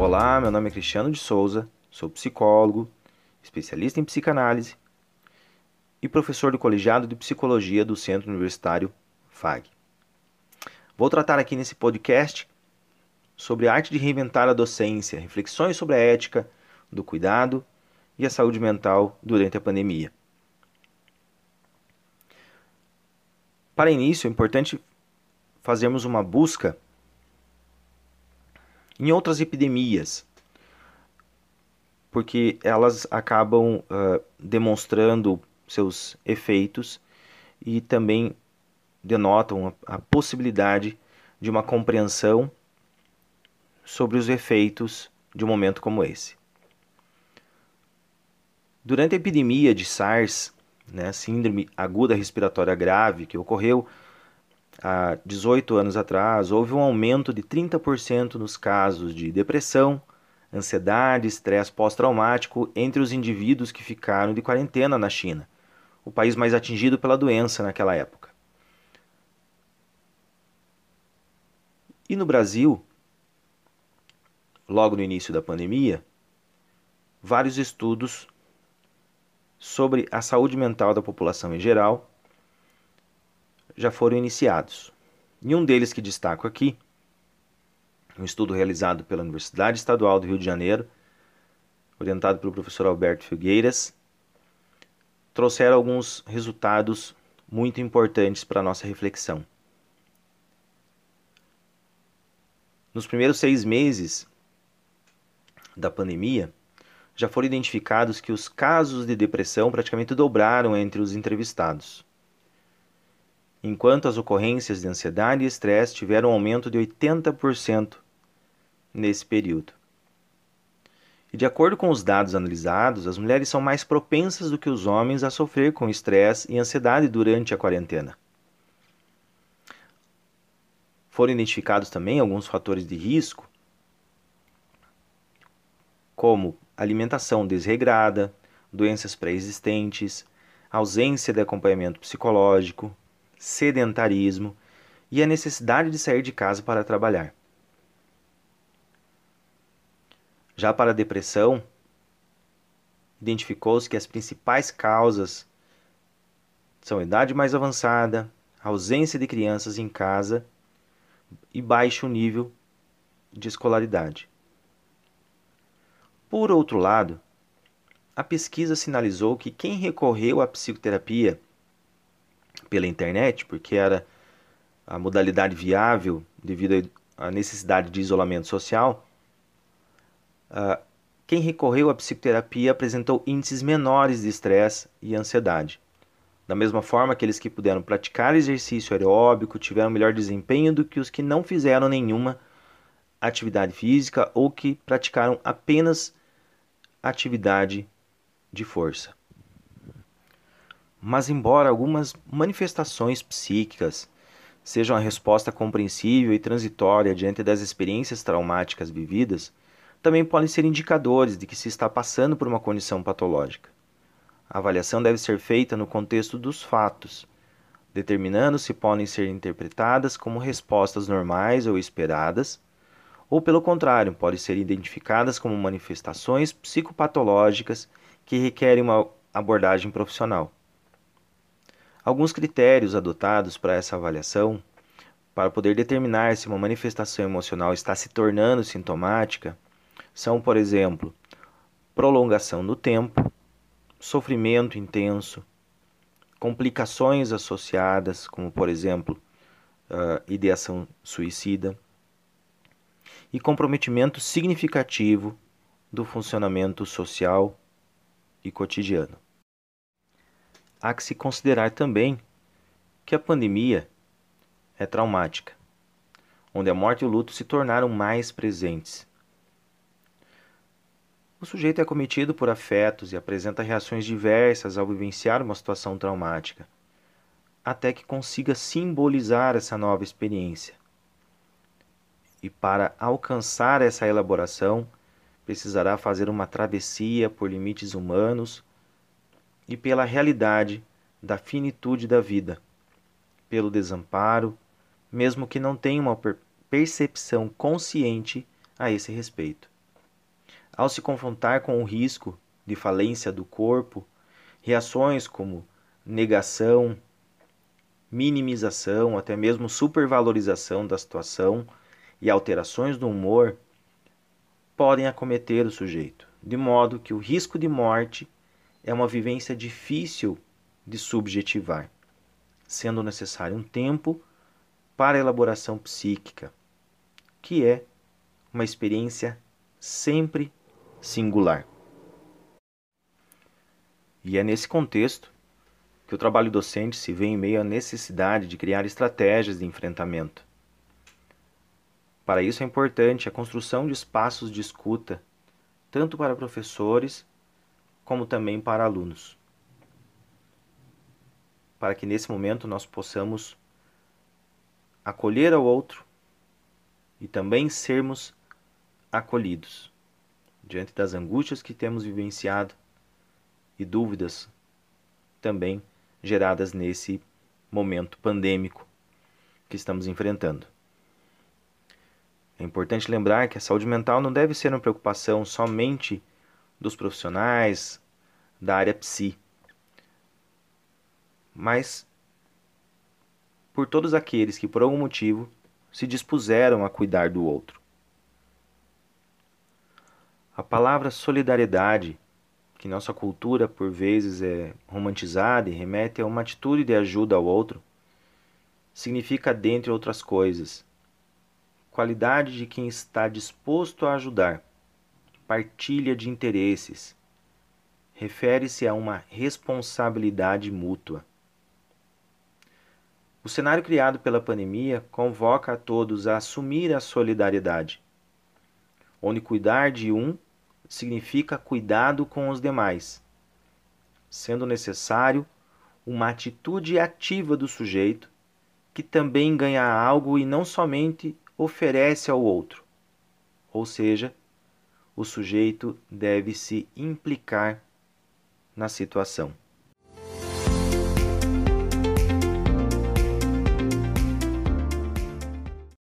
Olá, meu nome é Cristiano de Souza, sou psicólogo, especialista em psicanálise e professor do colegiado de psicologia do Centro Universitário FAG. Vou tratar aqui nesse podcast sobre a arte de reinventar a docência, reflexões sobre a ética do cuidado e a saúde mental durante a pandemia. Para início, é importante fazermos uma busca em outras epidemias, porque elas acabam uh, demonstrando seus efeitos e também denotam a, a possibilidade de uma compreensão sobre os efeitos de um momento como esse. Durante a epidemia de SARS, né, síndrome aguda respiratória grave, que ocorreu há 18 anos atrás, houve um aumento de 30% nos casos de depressão, ansiedade, estresse pós-traumático entre os indivíduos que ficaram de quarentena na China, o país mais atingido pela doença naquela época. E no Brasil, logo no início da pandemia, vários estudos sobre a saúde mental da população em geral já foram iniciados. E um deles que destaco aqui, um estudo realizado pela Universidade Estadual do Rio de Janeiro, orientado pelo professor Alberto Figueiras, trouxeram alguns resultados muito importantes para a nossa reflexão. Nos primeiros seis meses da pandemia, já foram identificados que os casos de depressão praticamente dobraram entre os entrevistados enquanto as ocorrências de ansiedade e estresse tiveram um aumento de 80% nesse período. E de acordo com os dados analisados, as mulheres são mais propensas do que os homens a sofrer com estresse e ansiedade durante a quarentena. Foram identificados também alguns fatores de risco, como alimentação desregrada, doenças pré-existentes, ausência de acompanhamento psicológico, sedentarismo e a necessidade de sair de casa para trabalhar. Já para a depressão, identificou-se que as principais causas são idade mais avançada, ausência de crianças em casa e baixo nível de escolaridade. Por outro lado, a pesquisa sinalizou que quem recorreu à psicoterapia pela internet, porque era a modalidade viável devido à necessidade de isolamento social, uh, quem recorreu à psicoterapia apresentou índices menores de estresse e ansiedade. Da mesma forma, aqueles que puderam praticar exercício aeróbico tiveram melhor desempenho do que os que não fizeram nenhuma atividade física ou que praticaram apenas atividade de força. Mas, embora algumas manifestações psíquicas sejam a resposta compreensível e transitória diante das experiências traumáticas vividas, também podem ser indicadores de que se está passando por uma condição patológica. A avaliação deve ser feita no contexto dos fatos, determinando se podem ser interpretadas como respostas normais ou esperadas, ou, pelo contrário, podem ser identificadas como manifestações psicopatológicas que requerem uma abordagem profissional. Alguns critérios adotados para essa avaliação, para poder determinar se uma manifestação emocional está se tornando sintomática, são, por exemplo, prolongação do tempo, sofrimento intenso, complicações associadas, como, por exemplo, uh, ideação suicida, e comprometimento significativo do funcionamento social e cotidiano há que se considerar também que a pandemia é traumática, onde a morte e o luto se tornaram mais presentes. O sujeito é cometido por afetos e apresenta reações diversas ao vivenciar uma situação traumática, até que consiga simbolizar essa nova experiência. E para alcançar essa elaboração, precisará fazer uma travessia por limites humanos e pela realidade da finitude da vida, pelo desamparo, mesmo que não tenha uma percepção consciente a esse respeito. ao se confrontar com o risco de falência do corpo, reações como negação, minimização, até mesmo supervalorização da situação e alterações do humor podem acometer o sujeito, de modo que o risco de morte é uma vivência difícil de subjetivar, sendo necessário um tempo para a elaboração psíquica, que é uma experiência sempre singular. E é nesse contexto que o trabalho docente se vê em meio à necessidade de criar estratégias de enfrentamento. Para isso é importante a construção de espaços de escuta, tanto para professores como também para alunos. Para que nesse momento nós possamos acolher ao outro e também sermos acolhidos diante das angústias que temos vivenciado e dúvidas também geradas nesse momento pandêmico que estamos enfrentando. É importante lembrar que a saúde mental não deve ser uma preocupação somente dos profissionais da área psi, mas por todos aqueles que por algum motivo se dispuseram a cuidar do outro. A palavra solidariedade que nossa cultura por vezes é romantizada e remete a uma atitude de ajuda ao outro, significa, dentre outras coisas, qualidade de quem está disposto a ajudar, partilha de interesses, refere-se a uma responsabilidade mútua. O cenário criado pela pandemia convoca a todos a assumir a solidariedade, onde cuidar de um significa cuidado com os demais, sendo necessário uma atitude ativa do sujeito que também ganha algo e não somente oferece ao outro. Ou seja, o sujeito deve se implicar na situação.